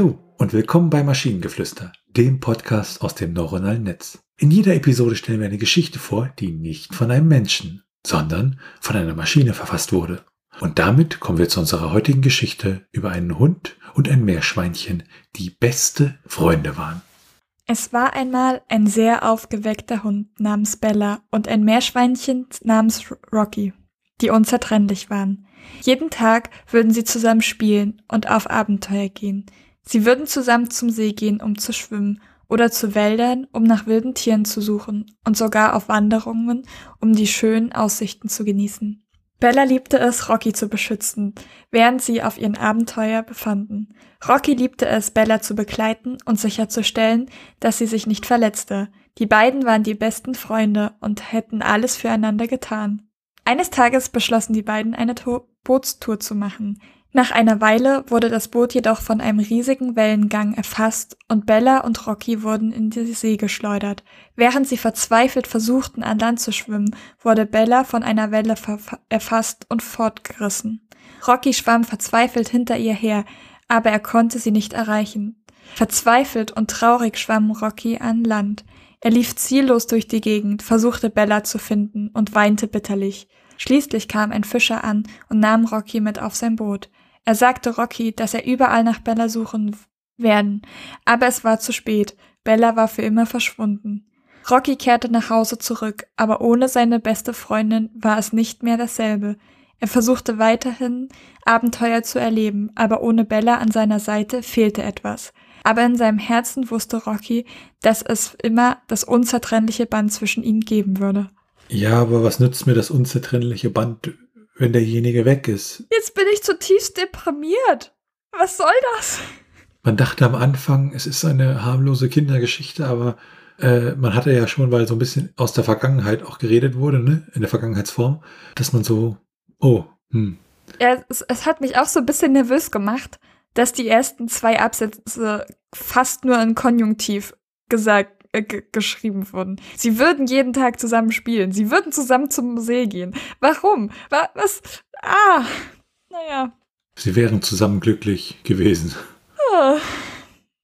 und willkommen bei Maschinengeflüster, dem Podcast aus dem neuronalen Netz. In jeder Episode stellen wir eine Geschichte vor, die nicht von einem Menschen, sondern von einer Maschine verfasst wurde. Und damit kommen wir zu unserer heutigen Geschichte über einen Hund und ein Meerschweinchen, die beste Freunde waren. Es war einmal ein sehr aufgeweckter Hund namens Bella und ein Meerschweinchen namens Rocky, die unzertrennlich waren. Jeden Tag würden sie zusammen spielen und auf Abenteuer gehen. Sie würden zusammen zum See gehen, um zu schwimmen, oder zu Wäldern, um nach wilden Tieren zu suchen, und sogar auf Wanderungen, um die schönen Aussichten zu genießen. Bella liebte es, Rocky zu beschützen, während sie auf ihren Abenteuer befanden. Rocky liebte es, Bella zu begleiten und sicherzustellen, dass sie sich nicht verletzte. Die beiden waren die besten Freunde und hätten alles füreinander getan. Eines Tages beschlossen die beiden, eine to Bootstour zu machen. Nach einer Weile wurde das Boot jedoch von einem riesigen Wellengang erfasst und Bella und Rocky wurden in die See geschleudert. Während sie verzweifelt versuchten, an Land zu schwimmen, wurde Bella von einer Welle erfasst und fortgerissen. Rocky schwamm verzweifelt hinter ihr her, aber er konnte sie nicht erreichen. Verzweifelt und traurig schwamm Rocky an Land. Er lief ziellos durch die Gegend, versuchte Bella zu finden und weinte bitterlich. Schließlich kam ein Fischer an und nahm Rocky mit auf sein Boot. Er sagte Rocky, dass er überall nach Bella suchen werden, aber es war zu spät. Bella war für immer verschwunden. Rocky kehrte nach Hause zurück, aber ohne seine beste Freundin war es nicht mehr dasselbe. Er versuchte weiterhin Abenteuer zu erleben, aber ohne Bella an seiner Seite fehlte etwas. Aber in seinem Herzen wusste Rocky, dass es immer das unzertrennliche Band zwischen ihnen geben würde. Ja, aber was nützt mir das unzertrennliche Band, wenn derjenige weg ist. Jetzt bin ich zutiefst deprimiert. Was soll das? Man dachte am Anfang, es ist eine harmlose Kindergeschichte, aber äh, man hatte ja schon, weil so ein bisschen aus der Vergangenheit auch geredet wurde, ne, in der Vergangenheitsform, dass man so, oh, hm. Ja, es, es hat mich auch so ein bisschen nervös gemacht, dass die ersten zwei Absätze fast nur in Konjunktiv gesagt äh, geschrieben wurden. Sie würden jeden Tag zusammen spielen. Sie würden zusammen zum See gehen. Warum? Was? Ah, naja. Sie wären zusammen glücklich gewesen. Ah.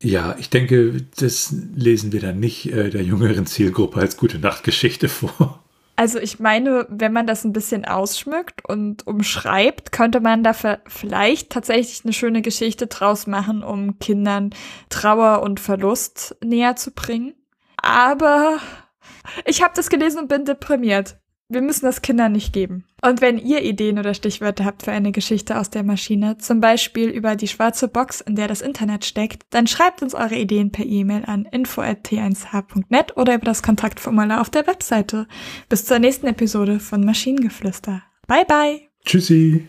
Ja, ich denke, das lesen wir dann nicht äh, der jüngeren Zielgruppe als gute Nachtgeschichte vor. Also ich meine, wenn man das ein bisschen ausschmückt und umschreibt, könnte man da vielleicht tatsächlich eine schöne Geschichte draus machen, um Kindern Trauer und Verlust näher zu bringen. Aber ich habe das gelesen und bin deprimiert. Wir müssen das Kindern nicht geben. Und wenn ihr Ideen oder Stichwörter habt für eine Geschichte aus der Maschine, zum Beispiel über die schwarze Box, in der das Internet steckt, dann schreibt uns eure Ideen per E-Mail an info.t1h.net oder über das Kontaktformular auf der Webseite. Bis zur nächsten Episode von Maschinengeflüster. Bye bye. Tschüssi.